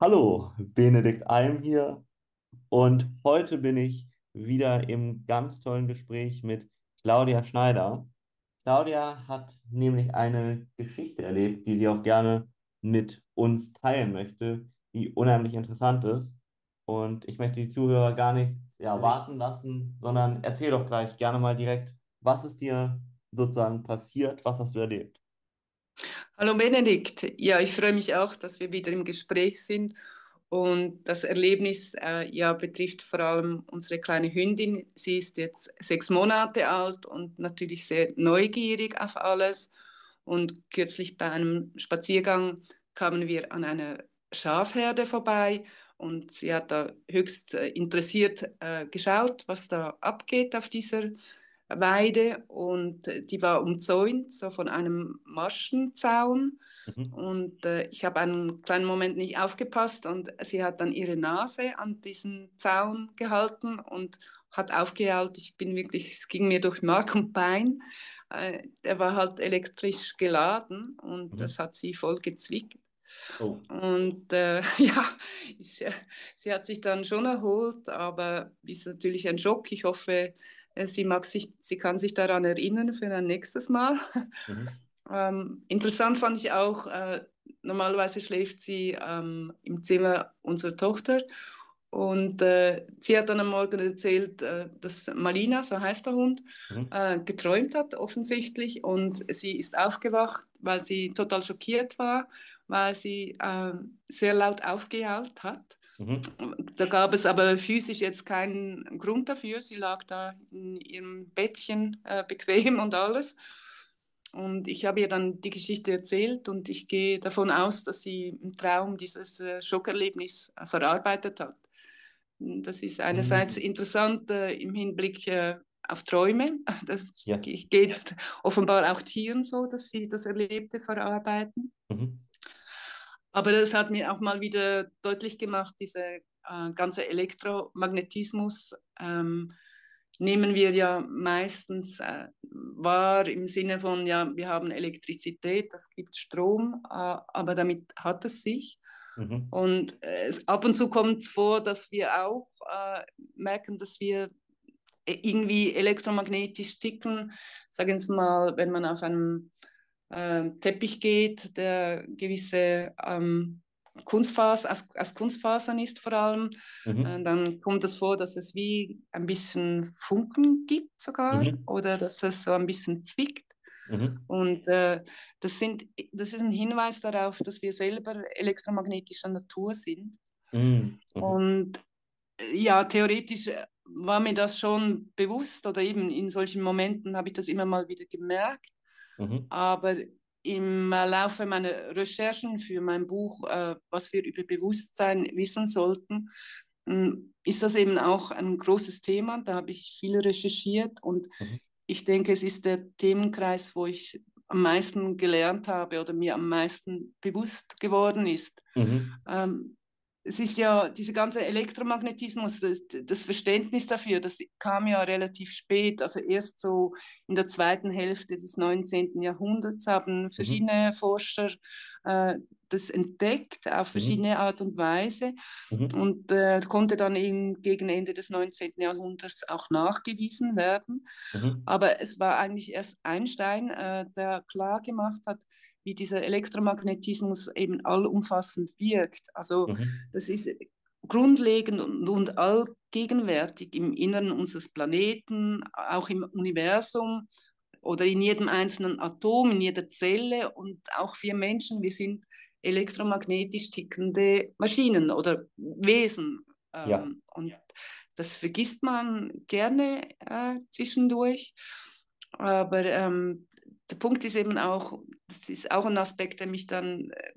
Hallo, Benedikt Alm hier und heute bin ich wieder im ganz tollen Gespräch mit Claudia Schneider. Claudia hat nämlich eine Geschichte erlebt, die sie auch gerne mit uns teilen möchte, die unheimlich interessant ist. Und ich möchte die Zuhörer gar nicht ja, warten lassen, sondern erzähl doch gleich gerne mal direkt, was ist dir sozusagen passiert, was hast du erlebt? Hallo Benedikt, ja, ich freue mich auch, dass wir wieder im Gespräch sind. Und das Erlebnis äh, ja, betrifft vor allem unsere kleine Hündin. Sie ist jetzt sechs Monate alt und natürlich sehr neugierig auf alles. Und kürzlich bei einem Spaziergang kamen wir an einer Schafherde vorbei und sie hat da höchst äh, interessiert äh, geschaut, was da abgeht auf dieser Weide und äh, die war umzäunt, so von einem Maschenzaun. Mhm. Und äh, ich habe einen kleinen Moment nicht aufgepasst und sie hat dann ihre Nase an diesen Zaun gehalten und hat aufgejault. Ich bin wirklich, es ging mir durch Mark und Bein. Äh, der war halt elektrisch geladen und mhm. das hat sie voll gezwickt. Oh. Und äh, ja, sie, sie, hat sich dann schon erholt, aber ist natürlich ein Schock. Ich hoffe, sie, mag sich, sie kann sich daran erinnern für ein nächstes Mal. Mhm. Ähm, interessant fand ich auch, äh, normalerweise schläft sie ähm, im Zimmer unserer Tochter und äh, sie hat dann am Morgen erzählt, äh, dass Malina, so heißt der Hund, mhm. äh, geträumt hat offensichtlich und sie ist aufgewacht, weil sie total schockiert war, weil sie äh, sehr laut aufgejault hat. Mhm. Da gab es aber physisch jetzt keinen Grund dafür. Sie lag da in ihrem Bettchen äh, bequem und alles. Und ich habe ihr dann die Geschichte erzählt und ich gehe davon aus, dass sie im Traum dieses äh, Schockerlebnis verarbeitet hat. Das ist einerseits mhm. interessant äh, im Hinblick äh, auf Träume. Das ja. geht offenbar auch Tieren so, dass sie das Erlebte verarbeiten. Mhm. Aber das hat mir auch mal wieder deutlich gemacht, dieser äh, ganze Elektromagnetismus ähm, nehmen wir ja meistens äh, wahr im Sinne von, ja, wir haben Elektrizität, das gibt Strom, äh, aber damit hat es sich. Mhm. Und äh, ab und zu kommt es vor, dass wir auch äh, merken, dass wir irgendwie elektromagnetisch ticken. Sagen Sie mal, wenn man auf einem äh, Teppich geht, der gewisse ähm, Kunstfaser, aus, aus, Kunstfasern ist vor allem, mhm. äh, dann kommt es vor, dass es wie ein bisschen Funken gibt sogar mhm. oder dass es so ein bisschen zwickt. Mhm. Und äh, das, sind, das ist ein Hinweis darauf, dass wir selber elektromagnetischer Natur sind. Mhm. Mhm. Und äh, ja, theoretisch war mir das schon bewusst oder eben in solchen Momenten habe ich das immer mal wieder gemerkt. Mhm. Aber im Laufe meiner Recherchen für mein Buch, äh, was wir über Bewusstsein wissen sollten, hm, ist das eben auch ein großes Thema. Da habe ich viel recherchiert und mhm. ich denke, es ist der Themenkreis, wo ich am meisten gelernt habe oder mir am meisten bewusst geworden ist. Mhm. Ähm, es ist ja dieser ganze Elektromagnetismus, das, das, Verständnis dafür, das kam ja relativ spät, also erst so in der zweiten Hälfte des 19. Jahrhunderts haben mhm. verschiedene mhm. Forscher äh, das entdeckt auf mhm. verschiedene mhm. Art und Weise mhm. und äh, konnte dann eben gegen Ende des 19. Jahrhunderts auch nachgewiesen werden. Mhm. Aber es war eigentlich erst Einstein, äh, der klar gemacht hat, wie dieser Elektromagnetismus eben allumfassend wirkt. Also mhm. das ist grundlegend und, und allgegenwärtig im Inneren unseres Planeten, auch im Universum oder in jedem einzelnen Atom, in jeder Zelle und auch wir Menschen, wir sind elektromagnetisch tickende Maschinen oder Wesen. Ähm, ja. Und das vergisst man gerne äh, zwischendurch. Aber ähm, der Punkt ist eben auch, das ist auch ein Aspekt, der mich dann, äh,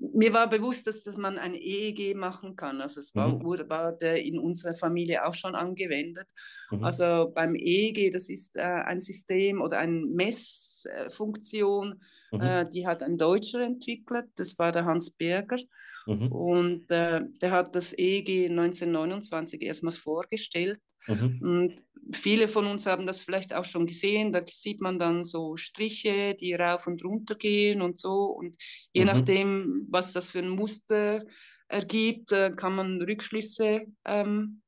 mir war bewusst, dass, dass man ein EEG machen kann. Also es war, mhm. wurde in unserer Familie auch schon angewendet. Mhm. Also beim EEG, das ist äh, ein System oder eine Messfunktion, mhm. äh, die hat ein Deutscher entwickelt, das war der Hans Berger. Mhm. Und äh, der hat das EEG 1929 erstmals vorgestellt. Mhm. Viele von uns haben das vielleicht auch schon gesehen. Da sieht man dann so Striche, die rauf und runter gehen und so. Und je mhm. nachdem, was das für ein Muster ergibt, äh, kann man Rückschlüsse ähm,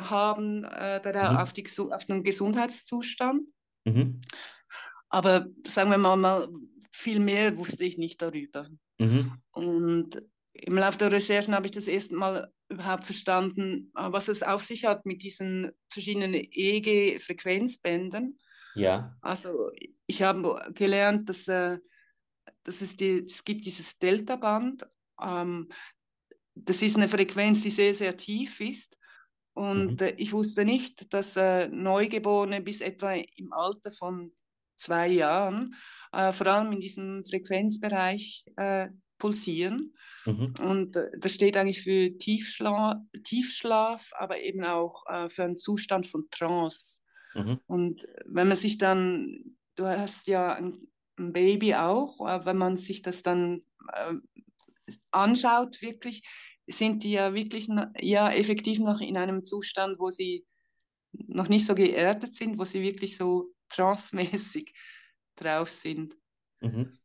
haben äh, mhm. auf, die, auf den Gesundheitszustand. Mhm. Aber sagen wir mal, mal, viel mehr wusste ich nicht darüber. Mhm. Und im Laufe der Recherchen habe ich das erste Mal überhaupt verstanden, äh, was es auf sich hat mit diesen verschiedenen EEG-Frequenzbändern. Ja. Also ich habe gelernt, dass, äh, dass es, die, es gibt dieses Delta-Band. Ähm, das ist eine Frequenz, die sehr, sehr tief ist. Und mhm. äh, ich wusste nicht, dass äh, Neugeborene bis etwa im Alter von zwei Jahren äh, vor allem in diesem Frequenzbereich pulsieren. Mhm. Und äh, das steht eigentlich für Tiefschla Tiefschlaf, aber eben auch äh, für einen Zustand von Trance. Mhm. Und wenn man sich dann, du hast ja ein, ein Baby auch, äh, wenn man sich das dann äh, anschaut, wirklich, sind die ja wirklich ja, effektiv noch in einem Zustand, wo sie noch nicht so geerdet sind, wo sie wirklich so transmäßig drauf sind. Mhm.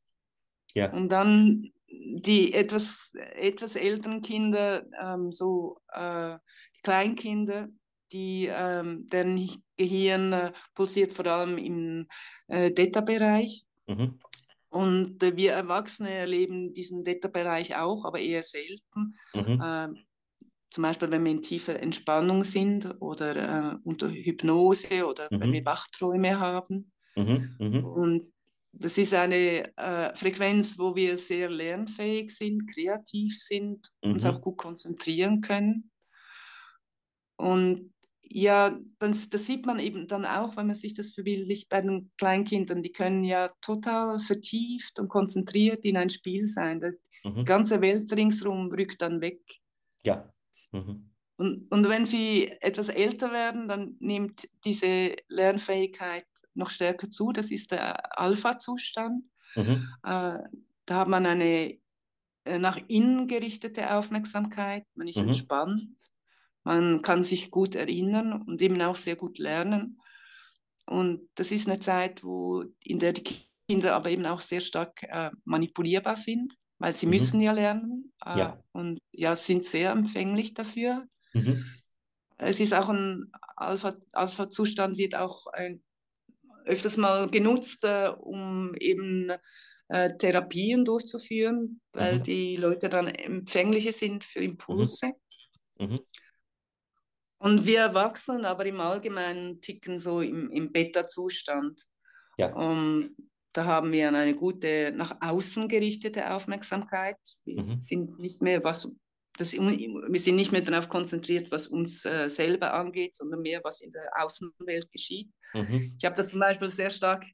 Ja. Und dann die etwas, etwas älteren Kinder, ähm, so äh, die Kleinkinder, die, ähm, deren Gehirn äh, pulsiert vor allem im äh, Theta-Bereich. Mhm. Und äh, wir Erwachsene erleben diesen Theta-Bereich auch, aber eher selten. Mhm. Ähm, zum Beispiel, wenn wir in tiefer Entspannung sind oder äh, unter Hypnose oder mhm. wenn wir Wachträume haben. Mhm. Mhm. Und das ist eine äh, Frequenz, wo wir sehr lernfähig sind, kreativ sind, mhm. uns auch gut konzentrieren können. Und ja, das, das, sieht man eben dann auch, wenn man sich das verbildlicht bei den Kleinkindern. Die können ja total vertieft und konzentriert in ein Spiel sein. Das, mhm. Die ganze Welt ringsherum rückt dann weg. Ja. Mhm. Und, und wenn sie etwas älter werden, dann nimmt diese Lernfähigkeit noch stärker zu. Das ist der Alpha-Zustand. Mhm. Äh, da hat man eine äh, nach innen gerichtete Aufmerksamkeit, man ist mhm. entspannt, man kann sich gut erinnern und eben auch sehr gut lernen. Und das ist eine Zeit, wo, in der die Kinder aber eben auch sehr stark äh, manipulierbar sind, weil sie mhm. müssen ja lernen äh, ja. und ja, sind sehr empfänglich dafür. Mhm. Es ist auch ein Alpha-Zustand, Alpha wird auch ein, öfters mal genutzt, äh, um eben äh, Therapien durchzuführen, weil mhm. die Leute dann empfänglicher sind für Impulse. Mhm. mhm. Und wir Erwachsenen aber im Allgemeinen ticken so im, im Beta-Zustand. Ja. Um, da haben wir eine gute nach außen gerichtete Aufmerksamkeit. Wir mhm. sind nicht mehr was das, wir sind nicht mehr darauf konzentriert, was uns äh, selber angeht, sondern mehr, was in der Außenwelt geschieht. Mhm. Ich habe das zum Beispiel sehr stark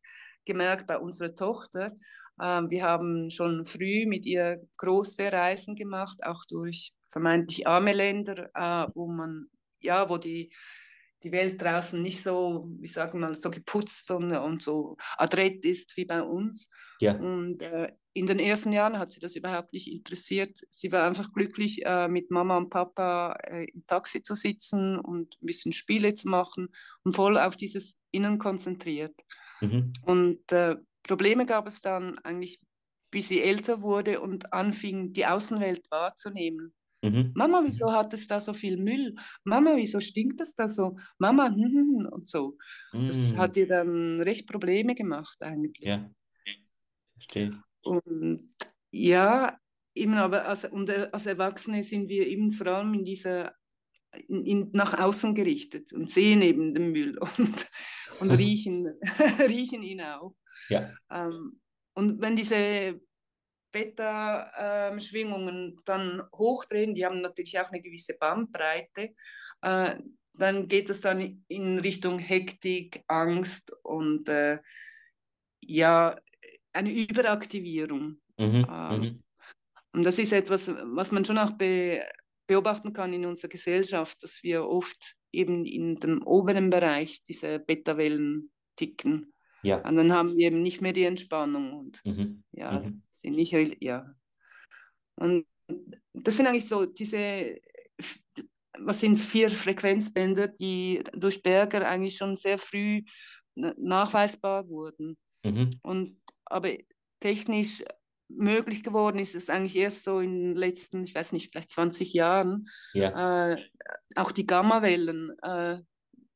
gemerkt bei unserer Tochter. Ähm, wir haben schon früh mit ihr große Reisen gemacht, auch durch vermeintlich arme Länder, äh, wo man, ja, wo die, die Welt draußen nicht so, wie sagen wir mal, so geputzt und, und so adrett ist wie bei uns. Ja. Und äh, in den ersten Jahren hat sie das überhaupt nicht interessiert. Sie war einfach glücklich, äh, mit Mama und Papa äh, im Taxi zu sitzen und ein bisschen Spiele zu machen und voll auf dieses Innen konzentriert. Mhm. Und äh, Probleme gab es dann eigentlich, bis sie älter wurde und anfing, die Außenwelt wahrzunehmen. Mhm. Mama, wieso hat es da so viel Müll? Mama, wieso stinkt es da so? Mama, hm, hm, hm und so. Mhm. Das hat ihr dann recht Probleme gemacht eigentlich. Ja, verstehe. Und ja, eben aber als, und äh, als Erwachsene sind wir eben vor allem in dieser in, in, nach außen gerichtet und sehen eben den Müll und, und riechen, riechen ihn auch. Ja. Ähm, und wenn diese Beta-Schwingungen ähm, dann hochdrehen, die haben natürlich auch eine gewisse Bandbreite, äh, dann geht es dann in Richtung Hektik, Angst und äh, ja, eine Überaktivierung. Mhm, ähm. Und das ist etwas, was man schon auch be beobachten kann in unserer Gesellschaft, dass wir oft eben in dem oberen Bereich diese Beta-Wellen ticken. Ja. Und dann haben wir eben nicht mehr die Entspannung und mhm, ja, mhm. sind nicht, ja. Und das sind eigentlich so diese, was sind es, vier Frequenzbänder, die durch Berger eigentlich schon sehr früh nachweisbar wurden. Mhm. Und aber technisch möglich geworden ist, ist eigentlich erst so in den letzten, ich weiß nicht, vielleicht 20 Jahren, Ja. äh, auch die Gammawellen äh,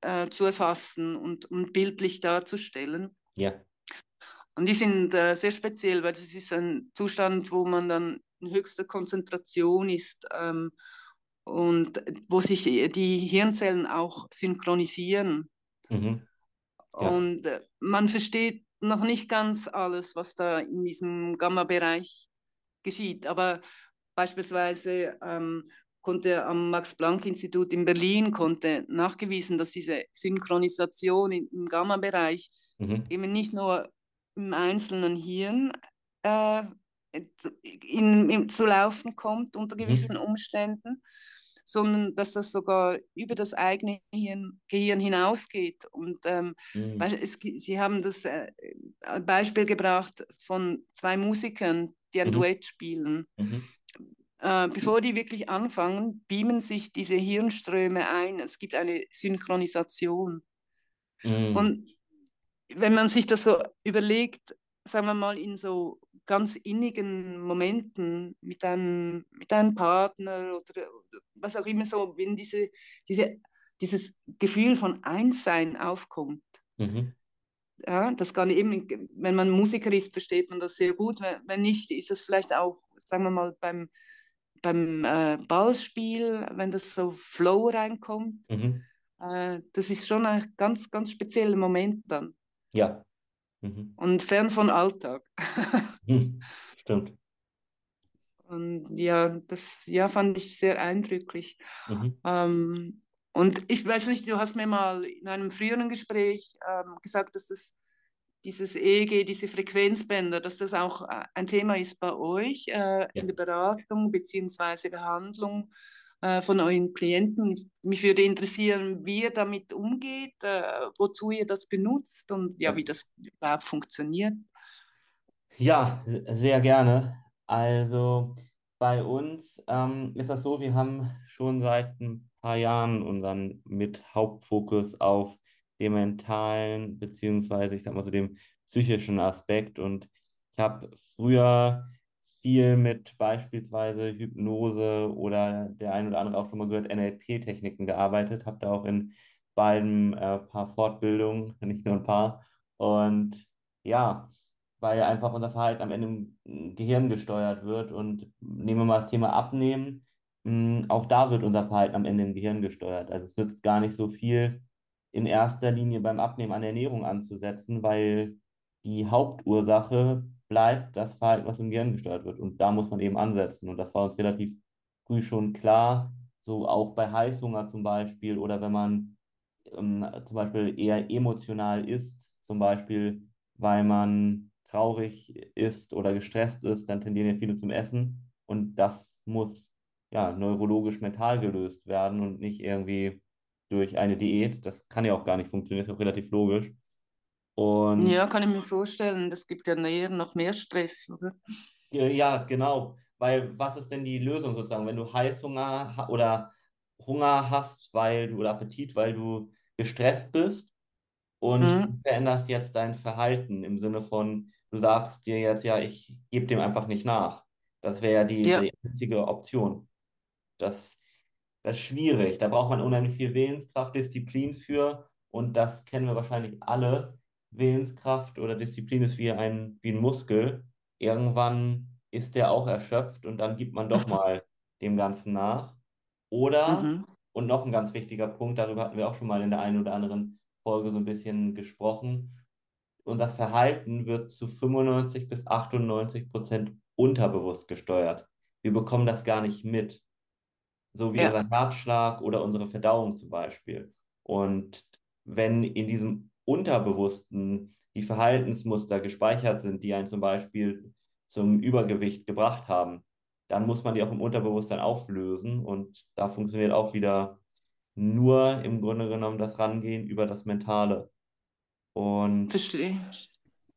äh, zu erfassen und, und bildlich darzustellen. Ja. Und die sind äh, sehr speziell, weil das ist ein Zustand, wo man dann in höchster Konzentration ist ähm, und wo sich die Hirnzellen auch synchronisieren. Mhm. Ja. Und äh, man versteht noch nicht ganz alles, was da in diesem Gamma-Bereich geschieht. Aber beispielsweise ähm, konnte am Max-Planck-Institut in Berlin konnte nachgewiesen, dass diese Synchronisation im Gamma-Bereich Mhm. eben nicht nur im einzelnen Hirn äh, in, in, zu laufen kommt unter gewissen Mhm. Umständen, sondern dass das sogar über das eigene Hirn, Gehirn hinausgeht. Und ähm, Mhm. es, Sie haben das äh, Beispiel gebracht von zwei Musikern, die ein Mhm. Duett spielen. Mhm. Äh, bevor die wirklich anfangen, beamen sich diese Hirnströme ein. Es gibt eine Synchronisation. Mhm. Und wenn man sich das so überlegt, sagen wir mal in so ganz innigen Momenten mit einem, mit einem Partner oder was auch immer so, wenn diese, diese, dieses Gefühl von Einssein aufkommt. Mhm. Ja, das kann eben, wenn man Musiker ist, versteht man das sehr gut. Wenn, nicht, ist das vielleicht auch, sagen wir mal, beim, beim äh, Ballspiel, wenn das so Flow reinkommt. Mhm. Äh, das ist schon ein ganz, ganz spezieller Moment dann. Ja. Mhm. Und fern von Alltag. Hm. Stimmt. Und ja, das ja, fand ich sehr eindrücklich. Mhm. Ähm, und ich weiß nicht, du hast mir mal in einem früheren Gespräch ähm, gesagt, dass es dieses EEG, diese Frequenzbänder, dass das auch äh, ein Thema ist bei euch äh, Ja. in der Beratung bzw. Behandlung äh, von euren Klienten. Mich würde interessieren, wie ihr damit umgeht, äh, wozu ihr das benutzt und ja, wie das überhaupt funktioniert. Ja, sehr gerne. Also bei uns ähm, ist das so, wir haben schon seit ein paar Jahren unseren mit Hauptfokus auf dem mentalen, beziehungsweise ich sag mal so dem psychischen Aspekt. Und ich habe früher viel mit beispielsweise Hypnose oder der ein oder andere auch schon mal gehört, NLP-Techniken gearbeitet, habe da auch in beiden äh, paar Fortbildungen, nicht nur ein paar. Und ja, weil einfach unser Verhalten am Ende im Gehirn gesteuert wird. Und nehmen wir mal das Thema Abnehmen, mh, auch da wird unser Verhalten am Ende im Gehirn gesteuert. Also es wird gar nicht so viel in erster Linie beim Abnehmen an Ernährung anzusetzen, weil die Hauptursache bleibt das Verhalten, was im Gehirn gesteuert wird. Und da muss man eben ansetzen. Und das war uns relativ früh schon klar, so auch bei Heißhunger zum Beispiel oder wenn man ähm, zum Beispiel eher emotional ist, zum Beispiel, weil man traurig ist oder gestresst ist, dann tendieren ja viele zum Essen. Und das muss ja neurologisch mental gelöst werden und nicht irgendwie durch eine Diät. Das kann ja auch gar nicht funktionieren, ist auch relativ logisch. Und Ja, kann ich mir vorstellen, das gibt ja eher noch mehr Stress, oder? Ja, genau. Weil was ist denn die Lösung sozusagen, wenn du Heißhunger oder Hunger hast, weil du oder Appetit, weil du gestresst bist und Mhm. veränderst jetzt dein Verhalten im Sinne von, du sagst dir jetzt, ja, ich gebe dem einfach nicht nach. Das wäre ja die, Ja, die einzige Option. Das, das ist schwierig. Da braucht man unheimlich viel Willenskraft, Disziplin für. Und das kennen wir wahrscheinlich alle. Willenskraft oder Disziplin ist wie ein, wie ein Muskel. Irgendwann ist der auch erschöpft und dann gibt man doch mal dem Ganzen nach. Oder, mhm. und noch ein ganz wichtiger Punkt, darüber hatten wir auch schon mal in der einen oder anderen Folge so ein bisschen gesprochen. Unser Verhalten wird zu 95 bis 98 Prozent unterbewusst gesteuert. Wir bekommen das gar nicht mit so wie Ja, unser Herzschlag oder unsere Verdauung zum Beispiel. Und wenn in diesem Unterbewussten die Verhaltensmuster gespeichert sind, die einen zum Beispiel zum Übergewicht gebracht haben, dann muss man die auch im Unterbewusstsein auflösen. Und da funktioniert auch wieder nur im Grunde genommen das Rangehen über das Mentale. Und verstehe.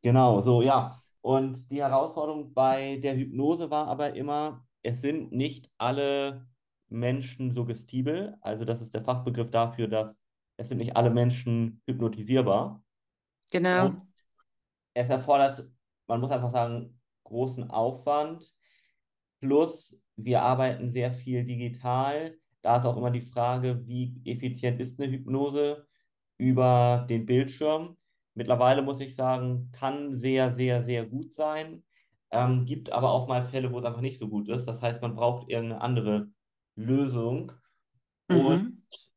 Genau, so, ja. Und die Herausforderung bei der Hypnose war aber immer, es sind nicht alle Menschen suggestibel. Also das ist der Fachbegriff dafür, dass es sind nicht alle Menschen hypnotisierbar. Genau. Und es erfordert, man muss einfach sagen, großen Aufwand. Plus, wir arbeiten sehr viel digital. Da ist auch immer die Frage, wie effizient ist eine Hypnose über den Bildschirm. Mittlerweile muss ich sagen, kann sehr, sehr, sehr gut sein. Ähm, gibt aber auch mal Fälle, wo es einfach nicht so gut ist. Das heißt, man braucht irgendeine andere Lösung. Und Mhm. mh,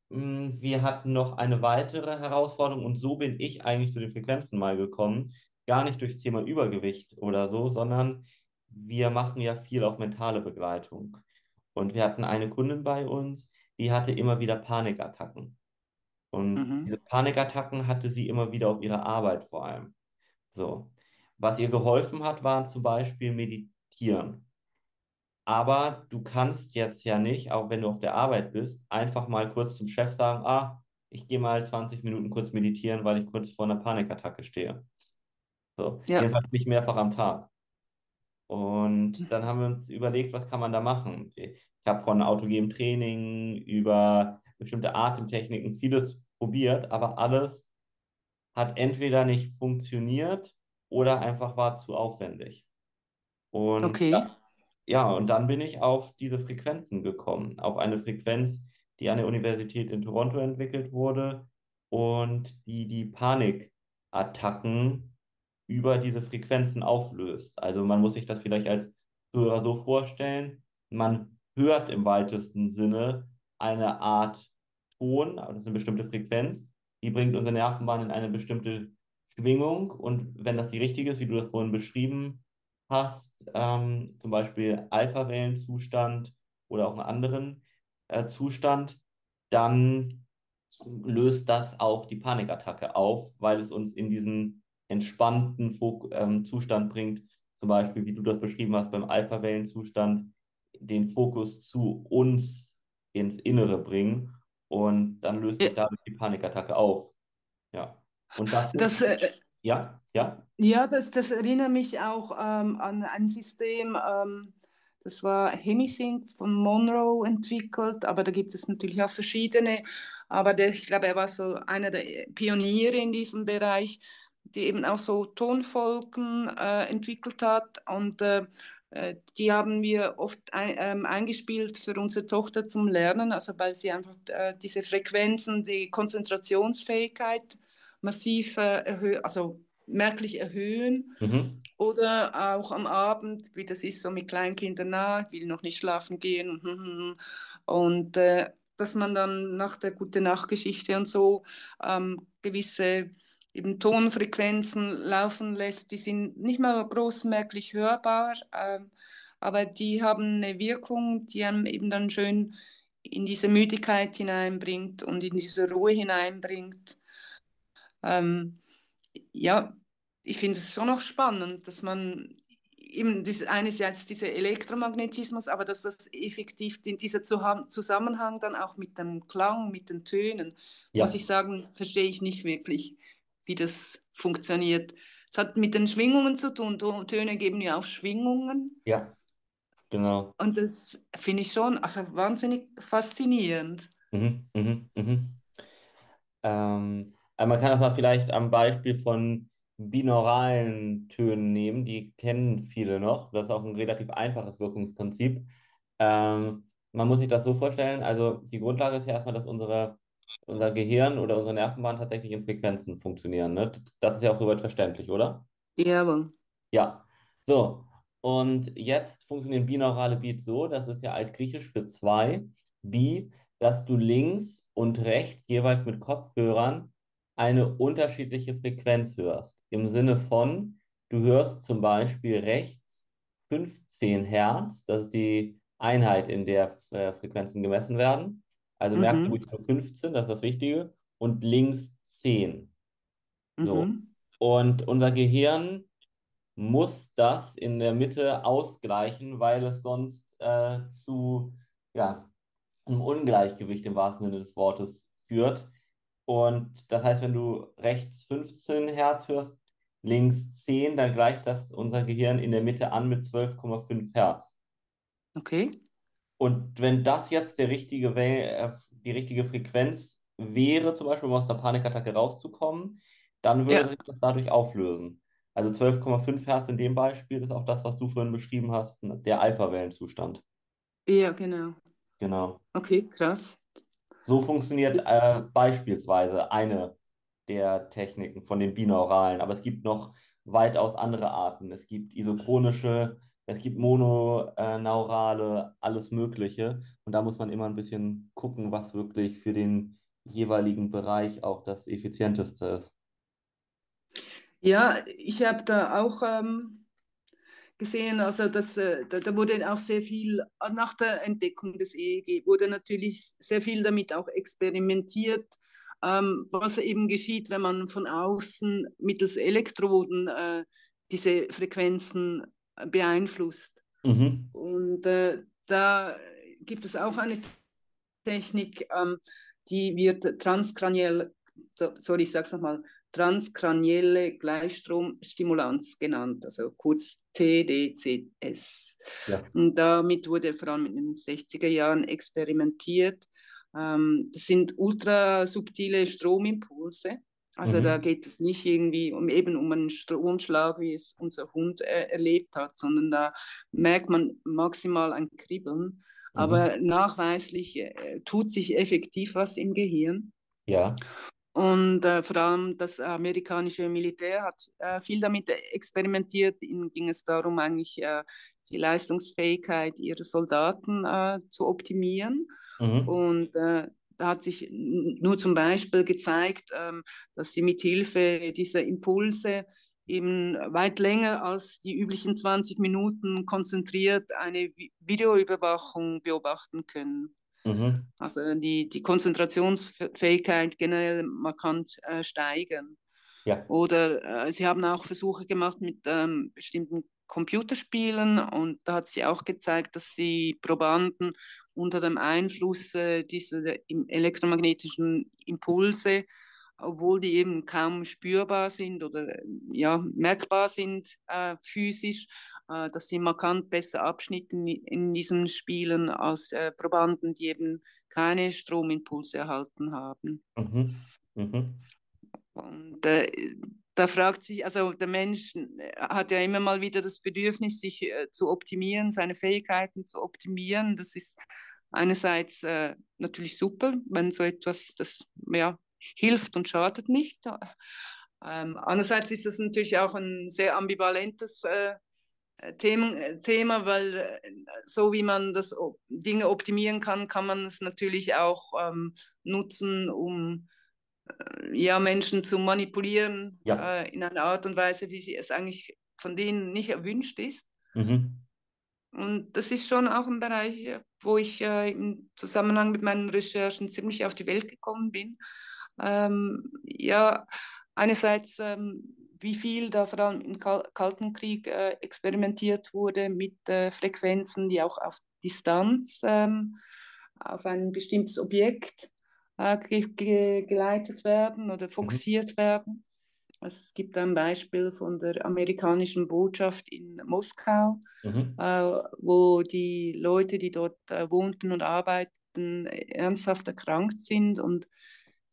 wir hatten noch eine weitere Herausforderung und so bin ich eigentlich zu den Frequenzen mal gekommen. Gar nicht durchs Thema Übergewicht oder so, sondern wir machen ja viel auch mentale Begleitung. Und wir hatten eine Kundin bei uns, die hatte immer wieder Panikattacken. Und diese Mhm. Panikattacken hatte sie immer wieder auf ihrer Arbeit vor allem. So. Was ihr geholfen hat, war zum Beispiel Meditieren. Aber du kannst jetzt ja nicht, auch wenn du auf der Arbeit bist, einfach mal kurz zum Chef sagen, ah, ich gehe mal 20 Minuten kurz meditieren, weil ich kurz vor einer Panikattacke stehe. So. Ja. Jedenfalls nicht mehrfach am Tag. Und dann haben wir uns überlegt, was kann man da machen? Ich habe von autogenem Training über bestimmte Atemtechniken vieles probiert, aber alles hat entweder nicht funktioniert oder einfach war zu aufwendig. Und Okay. Ja, und dann bin ich auf diese Frequenzen gekommen, auf eine Frequenz, die an der Universität in Toronto entwickelt wurde und die die Panikattacken über diese Frequenzen auflöst. Also man muss sich das vielleicht als Zuhörer so vorstellen, man hört im weitesten Sinne eine Art Ton, das ist eine bestimmte Frequenz, die bringt unsere Nervenbahn in eine bestimmte Schwingung und wenn das die richtige ist, wie du das vorhin beschrieben hast, ähm, zum Beispiel Alpha-Wellenzustand oder auch einen anderen äh, Zustand, dann löst das auch die Panikattacke auf, weil es uns in diesen entspannten Fok ähm, Zustand bringt, zum Beispiel, wie du das beschrieben hast, beim Alpha-Wellenzustand, den Fokus zu uns ins Innere bringen und dann löst sich dadurch die Panikattacke auf. Ja. Und das Das, äh, ja, ja, ja, das, das erinnert mich auch ähm, an ein System, ähm, das war Hemisync von Monroe entwickelt, aber da gibt es natürlich auch verschiedene. Aber der, ich glaube, er war so einer der Pioniere in diesem Bereich, die eben auch so Tonfolgen äh, entwickelt hat. Und äh, äh, die haben wir oft ein, ähm, eingespielt für unsere Tochter zum Lernen, also weil sie einfach äh, diese Frequenzen, die Konzentrationsfähigkeit massiv äh, erhöhen, also merklich erhöhen. mhm. Oder auch am Abend, wie das ist so mit Kleinkindern, na, ich will noch nicht schlafen gehen. Und äh, dass man dann nach der gute Nachtgeschichte und so ähm, gewisse eben Tonfrequenzen laufen lässt, die sind nicht mal groß merklich hörbar, ähm, aber die haben eine Wirkung, die einem eben dann schön in diese Müdigkeit hineinbringt und in diese Ruhe hineinbringt. Ähm, ja, ich finde es schon noch spannend, dass man eben das eine ist jetzt dieser Elektromagnetismus, aber dass das effektiv dieser Zusammenhang dann auch mit dem Klang, mit den Tönen, muss Ja, ich sagen, verstehe ich nicht wirklich, wie das funktioniert. Es hat mit den Schwingungen zu tun. Töne geben ja auch Schwingungen. ja, genau. Und das finde ich schon also wahnsinnig faszinierend. Mhm, mhm, mhm. Ähm, man kann das mal vielleicht am Beispiel von binauralen Tönen nehmen, die kennen viele noch. Das ist auch ein relativ einfaches Wirkungsprinzip. Ähm, man muss sich das so vorstellen, also die Grundlage ist ja erstmal, dass unsere, unser Gehirn oder unsere Nervenbahn tatsächlich in Frequenzen funktionieren. Ne? Das ist ja auch soweit verständlich, oder? Jawohl. Ja. So. Und jetzt funktionieren binaurale Beats so, das ist ja altgriechisch für zwei, bi, dass du links und rechts jeweils mit Kopfhörern eine unterschiedliche Frequenz hörst. Im Sinne von, du hörst zum Beispiel rechts 15 Hertz, das ist die Einheit, in der äh, Frequenzen gemessen werden. Also merkst du Mhm. ruhig nur 15, das ist das Wichtige, und links 10. So. Mhm. Und unser Gehirn muss das in der Mitte ausgleichen, weil es sonst äh, zu ja, einem Ungleichgewicht im wahrsten Sinne des Wortes führt. Und das heißt, wenn du rechts 15 Hertz hörst, links 10, dann gleicht das unser Gehirn in der Mitte an mit 12,5 Hertz. Okay. Und wenn das jetzt der richtige Wel äh, die richtige Frequenz wäre, zum Beispiel um aus der Panikattacke rauszukommen, dann würde Ja. sich das dadurch auflösen. Also 12,5 Hertz in dem Beispiel ist auch das, was du vorhin beschrieben hast, der Alpha-Wellenzustand. Ja, genau. Genau. Okay, krass. So funktioniert äh, beispielsweise eine der Techniken von den binauralen, aber es gibt noch weitaus andere Arten. Es gibt isochronische, es gibt mononaurale, alles Mögliche. Und da muss man immer ein bisschen gucken, was wirklich für den jeweiligen Bereich auch das effizienteste ist. Ja, ich habe da auch ähm, gesehen, also dass, äh, da, da, wurde auch sehr viel, nach der Entdeckung des EEG, wurde natürlich sehr viel damit auch experimentiert, ähm, was eben geschieht, wenn man von außen mittels Elektroden äh, diese Frequenzen beeinflusst. Mhm. Und äh, da gibt es auch eine Technik, ähm, die wird transkraniell, so, sorry, ich sage es nochmal, transkranielle Gleichstromstimulanz genannt, also kurz TDCS. Ja. Und damit wurde vor allem in den 60er Jahren experimentiert. Ähm, das sind ultrasubtile Stromimpulse. Also mhm. da geht es nicht irgendwie um eben um einen Stromschlag, wie es unser Hund äh, erlebt hat, sondern da merkt man maximal ein Kribbeln. Mhm. Aber nachweislich äh, tut sich effektiv was im Gehirn. Ja. Und äh, vor allem das amerikanische Militär hat äh, viel damit experimentiert. Ihnen ging es darum, eigentlich äh, die Leistungsfähigkeit ihrer Soldaten äh, zu optimieren. Mhm. Und äh, da hat sich nur zum Beispiel gezeigt, ähm, dass sie mit Hilfe dieser Impulse eben weit länger als die üblichen 20 Minuten konzentriert eine Videoüberwachung beobachten können. Mhm. Also die, die Konzentrationsfähigkeit generell markant äh, steigern. Ja. Oder äh, sie haben auch Versuche gemacht mit ähm, bestimmten Computerspielen und da hat sich auch gezeigt, dass die Probanden unter dem Einfluss äh, dieser elektromagnetischen Impulse, obwohl die eben kaum spürbar sind oder ja, merkbar sind äh, physisch, äh, dass sie markant besser abschnitten in diesen Spielen als äh, Probanden, die eben keine Stromimpulse erhalten haben. Mhm. Mhm. Und äh, da fragt sich, also der Mensch hat ja immer mal wieder das Bedürfnis, sich äh, zu optimieren, seine Fähigkeiten zu optimieren. Das ist einerseits äh, natürlich super, wenn so etwas, das ja, hilft und schadet nicht. Ähm, andererseits ist das natürlich auch ein sehr ambivalentes äh, äh, Thema, äh, Thema, weil äh, so wie man das Dinge optimieren kann, kann man es natürlich auch ähm, nutzen, um ja, Menschen zu manipulieren ja. äh, in einer Art und Weise, wie sie es eigentlich von denen nicht erwünscht ist. Mhm. Und das ist schon auch ein Bereich, wo ich äh, im Zusammenhang mit meinen Recherchen ziemlich auf die Welt gekommen bin. Ähm, ja, einerseits ähm, wie viel da vor allem im Kalten Krieg äh, experimentiert wurde mit äh, Frequenzen, die auch auf Distanz ähm, auf ein bestimmtes Objekt äh, ge ge geleitet werden oder mhm. fokussiert mhm. werden. Also es gibt ein Beispiel von der amerikanischen Botschaft in Moskau, mhm. Äh, wo die Leute, die dort äh, wohnten und arbeiten, ernsthaft erkrankt sind und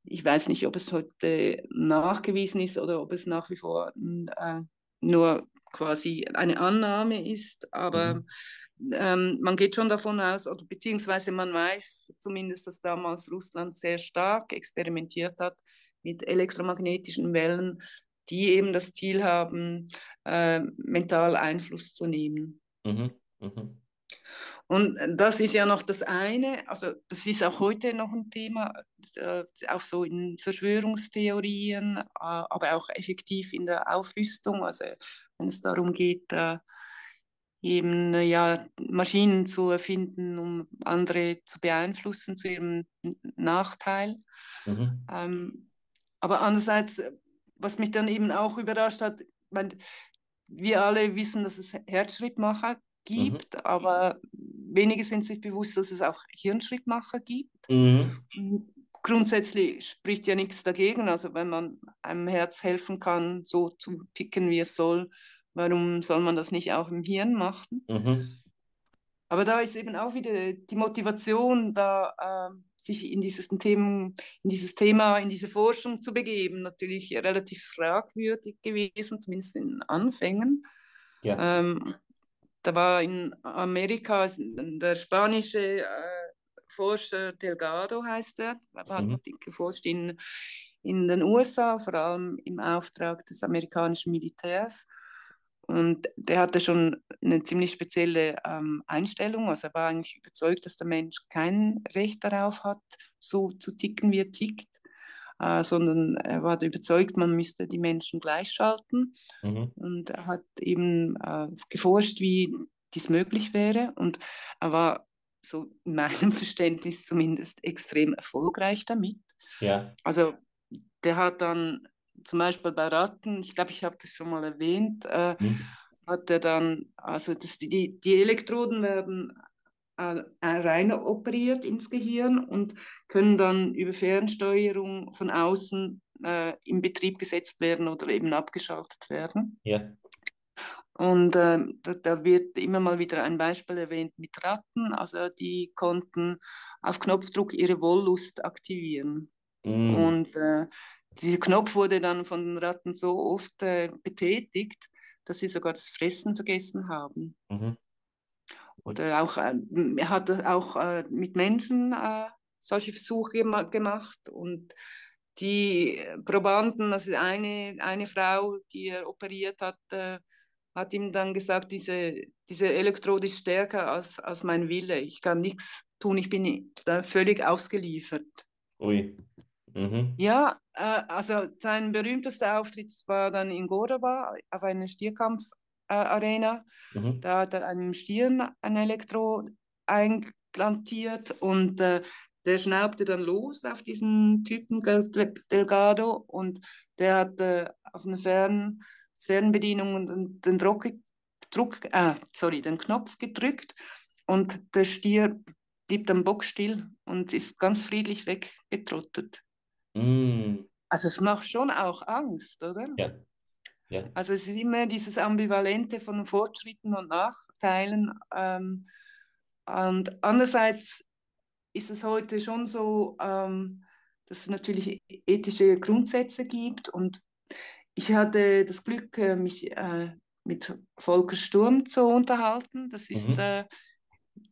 ich weiß nicht, ob es heute nachgewiesen ist oder ob es nach wie vor äh, nur quasi eine Annahme ist, aber mhm. ähm, man geht schon davon aus, oder beziehungsweise man weiß zumindest, dass damals Russland sehr stark experimentiert hat mit elektromagnetischen Wellen, die eben das Ziel haben, äh, mental Einfluss zu nehmen. Mhm. Mhm. Und das ist ja noch das eine, also das ist auch heute noch ein Thema, äh, auch so in Verschwörungstheorien, äh, aber auch effektiv in der Aufrüstung, also wenn es darum geht, äh, eben ja, Maschinen zu erfinden, um andere zu beeinflussen zu ihrem Nachteil. Mhm. Ähm, aber andererseits, was mich dann eben auch überrascht hat, mein, wir alle wissen, dass es Herzschrittmacher gibt, mhm. aber wenige sind sich bewusst, dass es auch Hirnschrittmacher gibt. Mhm. Grundsätzlich spricht ja nichts dagegen. Also wenn man einem Herz helfen kann, so zu ticken, wie es soll, warum soll man das nicht auch im Hirn machen? Mhm. aber da ist eben auch wieder die Motivation, da äh, sich in dieses, Themen, in dieses Thema, in diese Forschung zu begeben, natürlich relativ fragwürdig gewesen, zumindest in Anfängen. Ja. Ähm, da war in Amerika der spanische äh, Forscher Delgado heißt er, aber mhm. hat geforscht in, in den USA, vor allem im Auftrag des amerikanischen Militärs. Und der hatte schon eine ziemlich spezielle ähm, Einstellung. Also er war eigentlich überzeugt, dass der Mensch kein Recht darauf hat, so zu ticken, wie er tickt, äh, sondern er war überzeugt, man müsste die Menschen gleichschalten. Mhm. Und er hat eben äh, geforscht, wie dies möglich wäre. Und er war so in meinem Verständnis zumindest extrem erfolgreich damit. Ja. Also der hat dann zum Beispiel bei Ratten, ich glaube, ich habe das schon mal erwähnt, äh, mhm. hat er dann, also das, die, die Elektroden werden rein operiert ins Gehirn und können dann über Fernsteuerung von außen äh, in Betrieb gesetzt werden oder eben abgeschaltet werden. Ja. Und äh, da, da, wird immer mal wieder ein Beispiel erwähnt mit Ratten. Also die konnten auf Knopfdruck ihre Wollust aktivieren. Mm. Und äh, dieser Knopf wurde dann von den Ratten so oft äh, betätigt, dass sie sogar das Fressen vergessen haben. Mhm. Oder auch, äh, er hat auch äh, mit Menschen äh, solche Versuche gemacht und die Probanden, also eine, eine Frau, die er operiert hat, äh, hat ihm dann gesagt, diese, diese Elektrode ist stärker als, als mein Wille. Ich kann nichts tun, ich bin da völlig ausgeliefert. Ui. Mhm. Ja, äh, also sein berühmtester Auftritt war dann in Goraba auf einer Stierkampfarena. Äh, mhm. Da hat er einem Stier ein Elektro einplantiert und äh, der schnaubte dann los auf diesen Typen Delgado und der hat äh, auf eine Fern Fernbedienung den, den Druck, Druck äh, sorry, den Knopf gedrückt und der Stier blieb am Bock still und ist ganz friedlich weggetrottet. Mm. Also es macht schon auch Angst, oder? Ja. Ja. Also es ist immer dieses Ambivalente von Fortschritten und Nachteilen. Ähm, und andererseits ist es heute schon so, ähm, dass es natürlich ethische Grundsätze gibt. Und ich hatte das Glück, äh, mich äh, mit Volker Sturm zu unterhalten. Das ist mhm. äh,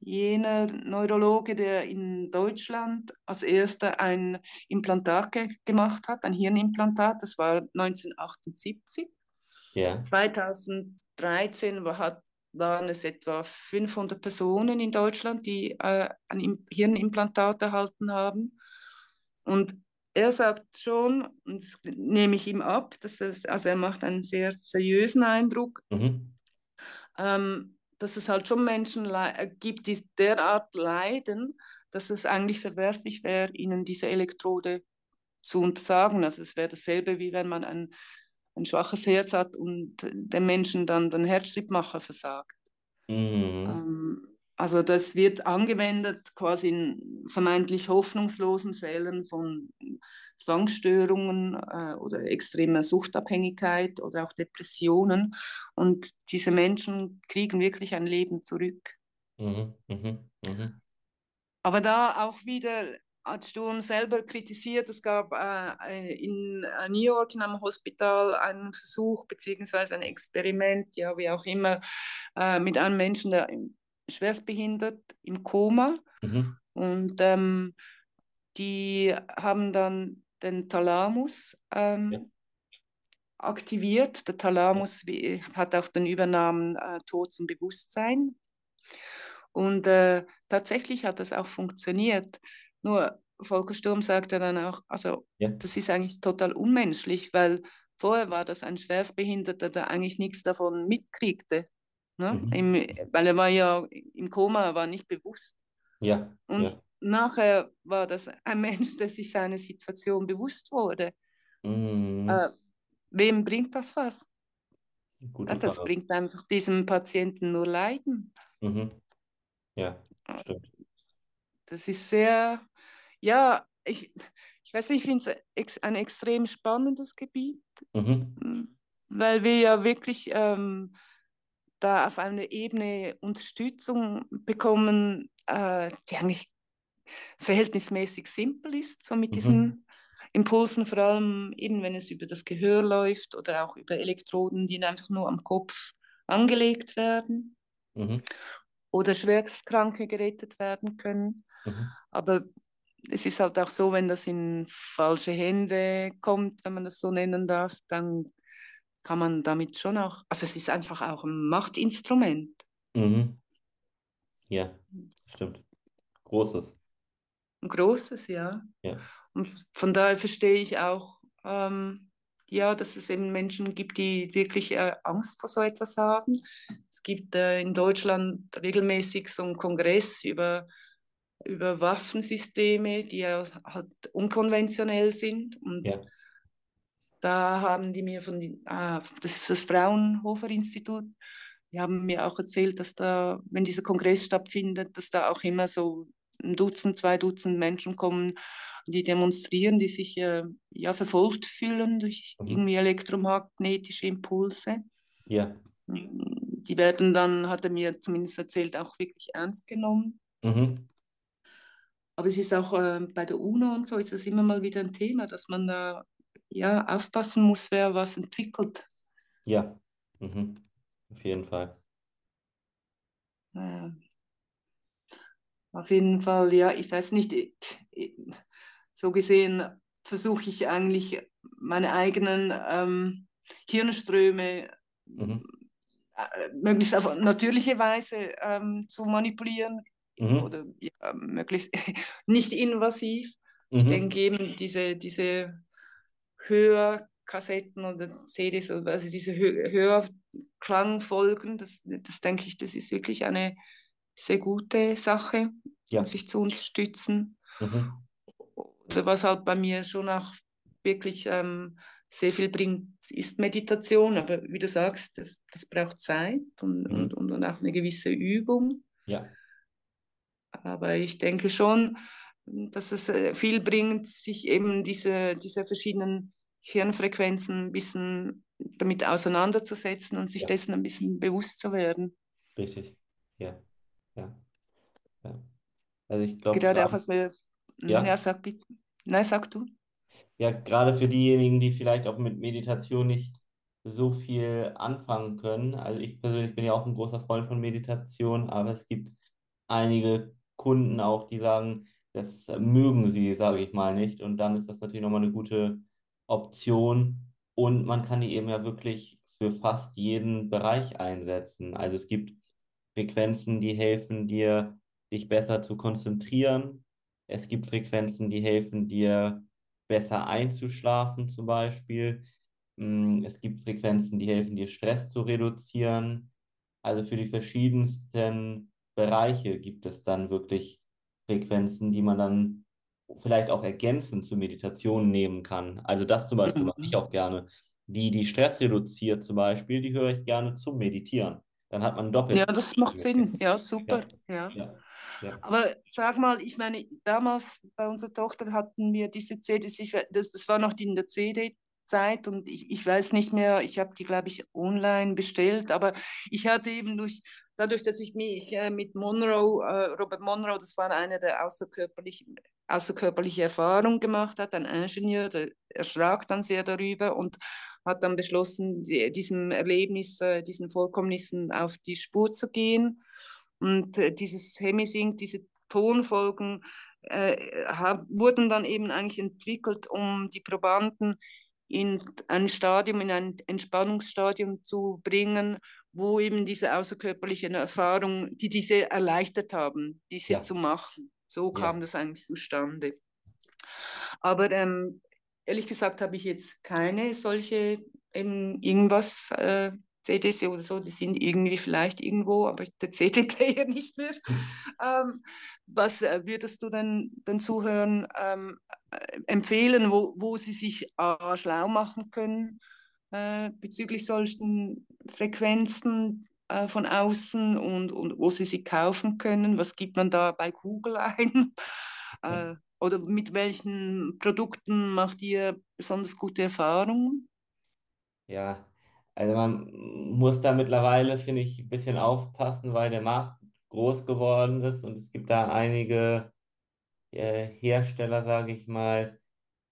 jener Neurologe, der in Deutschland als erster ein Implantat ge gemacht hat, ein Hirnimplantat. Das war 1978. Ja. 2013 war, hat, waren es etwa 500 Personen in Deutschland, die äh, ein Hirnimplantat erhalten haben. Und er sagt schon, und das nehme ich ihm ab, dass es, also er macht einen sehr seriösen Eindruck, mhm. ähm, dass es halt schon Menschen äh, gibt, die derart leiden, dass es eigentlich verwerflich wäre, ihnen diese Elektrode zu untersagen. Also es wäre dasselbe, wie wenn man ein, ein schwaches Herz hat und dem Menschen dann den Herzschrittmacher versagt. Mhm. Ähm, also das wird angewendet quasi in vermeintlich hoffnungslosen Fällen von Zwangsstörungen äh, oder extremer Suchtabhängigkeit oder auch Depressionen. Und diese Menschen kriegen wirklich ein Leben zurück. Mhm, mh, mh. Aber da auch wieder hat Sturm selber kritisiert, es gab äh, in äh, New York in einem Hospital einen Versuch beziehungsweise ein Experiment, ja wie auch immer, äh, mit einem Menschen, der schwerstbehindert im Koma. Mhm. Und ähm, die haben dann den Thalamus ähm, ja. aktiviert. Der Thalamus wie, hat auch den Übernamen äh, Tod zum Bewusstsein. Und äh, tatsächlich hat das auch funktioniert. Nur Volker Sturm sagte dann auch, also ja. das ist eigentlich total unmenschlich, weil vorher war das ein Schwerstbehinderter, der eigentlich nichts davon mitkriegte. Ne? Mhm. Im, weil er war ja im Koma, war nicht bewusst. Ja. Und ja. nachher war das ein Mensch, der sich seiner Situation bewusst wurde. Mhm. Äh, wem bringt das was? Ja, das Frage. bringt einfach diesem Patienten nur Leiden. Mhm. Ja, also, das ist sehr, ja, ich, ich weiß nicht, ich finde es ein extrem spannendes Gebiet, mhm. weil wir ja wirklich ähm, da auf einer Ebene Unterstützung bekommen, äh, die eigentlich verhältnismäßig simpel ist, so mit Mhm. diesen Impulsen, vor allem eben wenn es über das Gehör läuft oder auch über Elektroden, die einfach nur am Kopf angelegt werden Mhm. oder Schwerstkranke gerettet werden können. Mhm. Aber es ist halt auch so, wenn das in falsche Hände kommt, wenn man das so nennen darf, dann kann man damit schon auch, also es ist einfach auch ein Machtinstrument. Mhm. Ja, stimmt. Großes. Ein großes, ja. Ja. Und von daher verstehe ich auch, ähm, ja, dass es eben Menschen gibt, die wirklich äh, Angst vor so etwas haben. Es gibt äh, in Deutschland regelmäßig so einen Kongress über, über Waffensysteme, die ja halt unkonventionell sind. Und Ja. da haben die mir von, ah, das ist das Fraunhofer Institut, die haben mir auch erzählt, dass da, wenn dieser Kongress stattfindet, dass da auch immer so ein Dutzend, zwei Dutzend Menschen kommen, die demonstrieren, die sich äh, ja verfolgt fühlen durch Mhm. irgendwie elektromagnetische Impulse. Ja. Die werden dann, hat er mir zumindest erzählt, auch wirklich ernst genommen. Mhm. Aber es ist auch äh, bei der UNO und so ist es immer mal wieder ein Thema, dass man da ja aufpassen muss, wer was entwickelt. Ja. Mhm. Auf jeden Fall. Äh, auf jeden Fall, ja, ich weiß nicht, ich- ich- so gesehen versuche ich eigentlich meine eigenen ähm, Hirnströme Mhm. äh, möglichst auf natürliche Weise ähm, zu manipulieren Mhm. oder ja, möglichst nicht invasiv. Ich Mhm. denke eben, diese, diese Hörkassetten oder CDs, also diese Hö Hörklangfolgen, das, das denke ich, das ist wirklich eine sehr gute Sache, Ja. um sich zu unterstützen. Mhm. Oder was halt bei mir schon auch wirklich ähm, sehr viel bringt, ist Meditation. Aber wie du sagst, das, das braucht Zeit und, Mhm. und, und auch eine gewisse Übung. Ja. Aber ich denke schon, dass es äh, viel bringt, sich eben diese, diese verschiedenen Hirnfrequenzen ein bisschen damit auseinanderzusetzen und sich Ja. dessen ein bisschen bewusst zu werden. Richtig. Ja. Ja. Ja. Also ich glaube, Gerade auch als wir. Ja. Ja, sag bitte. Nein, sag du. ja, gerade für diejenigen, die vielleicht auch mit Meditation nicht so viel anfangen können. Also ich persönlich bin ja auch ein großer Freund von Meditation, aber es gibt einige Kunden auch, die sagen, das mögen sie, sage ich mal nicht. Und dann ist das natürlich nochmal eine gute Option. Und man kann die eben ja wirklich für fast jeden Bereich einsetzen. Also es gibt Frequenzen, die helfen dir, dich besser zu konzentrieren. Es gibt Frequenzen, die helfen dir, besser einzuschlafen, zum Beispiel. Mm, Es gibt Frequenzen, die helfen dir, Stress zu reduzieren. Also für die verschiedensten Bereiche gibt es dann wirklich Frequenzen, die man dann vielleicht auch ergänzend zur Meditation nehmen kann. Also das zum Beispiel mache ich Mhm. auch gerne. Die, die Stress reduziert zum Beispiel, die höre ich gerne zum Meditieren. Dann hat man doppelt. Ja, das macht Sinn. Ja, super. Ja. Ja, ja. Aber sag mal, ich meine, damals bei unserer Tochter hatten wir diese CDs, ich, das, das war noch in der CD-Zeit und ich, ich weiß nicht mehr, ich habe die, glaube ich, online bestellt, aber ich hatte eben durch, dadurch, dass ich mich äh, mit Monroe, äh, Robert Monroe, das war einer, der außerkörperlichen, außerkörperliche Erfahrung gemacht hat, ein Ingenieur, der erschrak dann sehr darüber und hat dann beschlossen, die, diesem Erlebnis, äh, diesen Vorkommnissen auf die Spur zu gehen. Und äh, dieses Hemisync, diese Tonfolgen äh, hab, wurden dann eben eigentlich entwickelt, um die Probanden in ein Stadium, in ein Entspannungsstadium zu bringen, wo eben diese außerkörperlichen Erfahrungen, die diese erleichtert haben, diese Ja. zu machen. So kam Ja. das eigentlich zustande. Aber ähm, ehrlich gesagt habe ich jetzt keine solche ähm, irgendwas äh, CDs oder so, die sind irgendwie vielleicht irgendwo, aber der CD-Player nicht mehr. ähm, was äh, würdest du denn den Zuhörern ähm, äh, empfehlen, wo, wo sie sich äh, schlau machen können äh, bezüglich solchen Frequenzen äh, von außen und, und wo sie sie kaufen können? Was gibt man da bei Google ein? äh, oder mit welchen Produkten macht ihr besonders gute Erfahrungen? Ja, Also man muss da mittlerweile, finde ich, ein bisschen aufpassen, weil der Markt groß geworden ist und es gibt da einige äh, Hersteller, sage ich mal,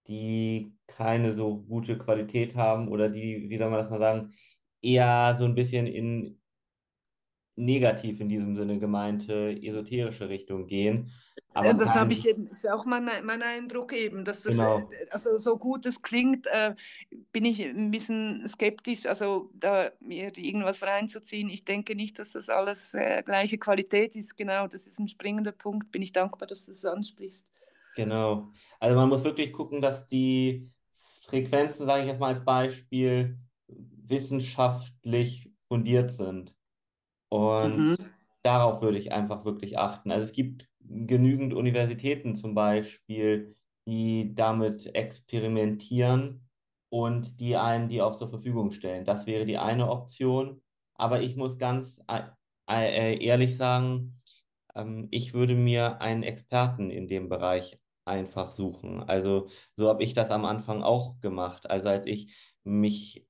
die keine so gute Qualität haben oder die, wie soll man das mal sagen, eher so ein bisschen in negativ in diesem Sinne gemeinte esoterische Richtung gehen, Äh, aber Das habe ich eben, ist auch mein, mein Eindruck eben, dass das, äh, genau, also so gut es klingt, äh, bin ich ein bisschen skeptisch, also da mir irgendwas reinzuziehen. Ich denke nicht, dass das alles äh, gleiche Qualität ist. Genau, das ist ein springender Punkt. Bin ich dankbar, dass du das ansprichst. genau. Also man muss wirklich gucken, dass die Frequenzen, sage ich jetzt mal als Beispiel, wissenschaftlich fundiert sind. Und Mhm. darauf würde ich einfach wirklich achten. Also es gibt genügend Universitäten zum Beispiel, die damit experimentieren und die einem die auch zur Verfügung stellen. Das wäre die eine Option. Aber ich muss ganz äh, äh, ehrlich sagen, ähm, ich würde mir einen Experten in dem Bereich einfach suchen. Also so habe ich das am Anfang auch gemacht. Also als ich mich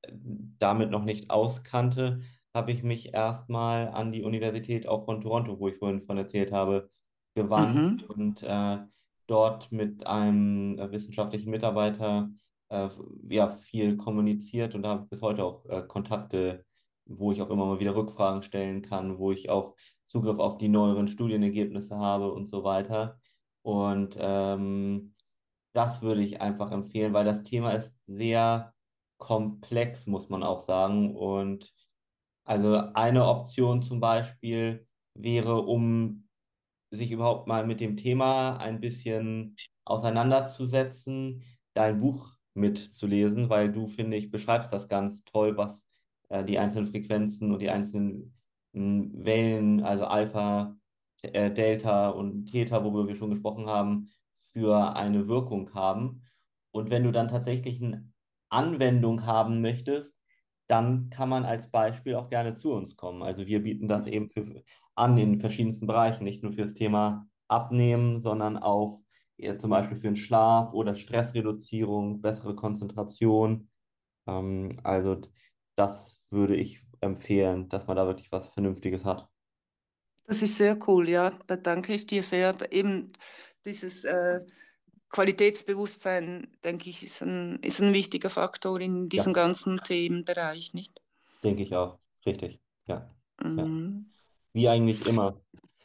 damit noch nicht auskannte, habe ich mich erstmal an die Universität auch von Toronto, wo ich vorhin von erzählt habe, gewandt Mhm. und äh, dort mit einem äh, wissenschaftlichen Mitarbeiter äh, ja, viel kommuniziert und habe bis heute auch äh, Kontakte, wo ich auch immer mal wieder Rückfragen stellen kann, wo ich auch Zugriff auf die neueren Studienergebnisse habe und so weiter. Und ähm, das würde ich einfach empfehlen, weil das Thema ist sehr komplex, muss man auch sagen. Und also eine Option zum Beispiel wäre, um sich überhaupt mal mit dem Thema ein bisschen auseinanderzusetzen, dein Buch mitzulesen, weil du, finde ich, beschreibst das ganz toll, was äh, die einzelnen Frequenzen und die einzelnen mh, Wellen, also Alpha, äh, Delta und Theta, worüber wir schon gesprochen haben, für eine Wirkung haben. Und wenn du dann tatsächlich eine Anwendung haben möchtest, dann kann man als Beispiel auch gerne zu uns kommen. Also wir bieten das eben für, an in verschiedensten Bereichen, nicht nur fürs Thema Abnehmen, sondern auch zum Beispiel für den Schlaf oder Stressreduzierung, bessere Konzentration. Ähm, also das würde ich empfehlen, dass man da wirklich was Vernünftiges hat. Das ist sehr cool, ja. Da danke ich dir sehr. Eben dieses äh, Qualitätsbewusstsein, denke ich, ist ein, ist ein wichtiger Faktor in diesem Ja, ganzen Themenbereich, nicht? denke ich auch. Richtig. Ja. Ja. Mhm. Wie eigentlich immer,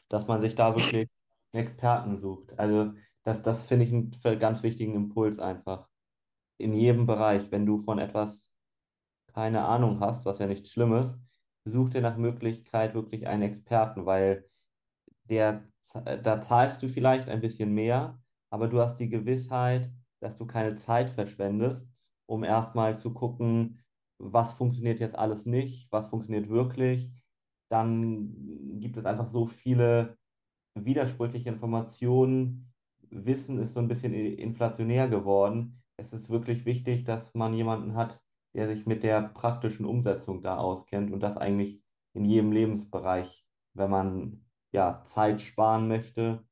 dass man sich da wirklich einen Experten sucht. Also das, das finde ich einen ganz wichtigen Impuls einfach. In jedem Bereich, wenn du von etwas keine Ahnung hast, was ja nichts Schlimmes, such dir nach Möglichkeit wirklich einen Experten, weil der, da zahlst du vielleicht ein bisschen mehr, aber du hast die Gewissheit, dass du keine Zeit verschwendest, um erstmal zu gucken, was funktioniert jetzt alles nicht, was funktioniert wirklich. Dann gibt es einfach so viele widersprüchliche Informationen. Wissen ist so ein bisschen inflationär geworden. Es ist wirklich wichtig, dass man jemanden hat, der sich mit der praktischen Umsetzung da auskennt und das eigentlich in jedem Lebensbereich, wenn man ja Zeit sparen möchte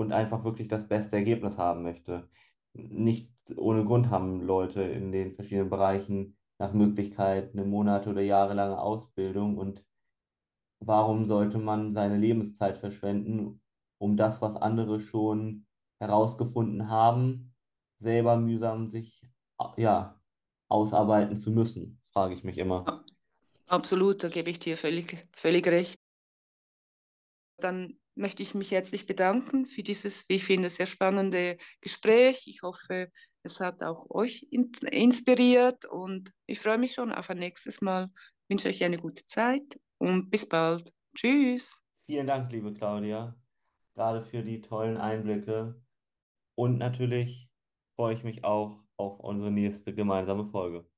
und einfach wirklich das beste Ergebnis haben möchte. Nicht ohne Grund haben Leute in den verschiedenen Bereichen nach Möglichkeit eine Monate- oder jahrelange Ausbildung und warum sollte man seine Lebenszeit verschwenden, um das, was andere schon herausgefunden haben, selber mühsam sich ja, ausarbeiten zu müssen, frage ich mich immer. Absolut, da gebe ich dir völlig, völlig recht. Dann möchte ich mich herzlich bedanken für dieses, wie ich finde, sehr spannende Gespräch. Ich hoffe, es hat auch euch in inspiriert und ich freue mich schon auf ein nächstes Mal. Ich wünsche euch eine gute Zeit und bis bald. Tschüss. Vielen Dank, liebe Claudia, gerade für die tollen Einblicke und natürlich freue ich mich auch auf unsere nächste gemeinsame Folge.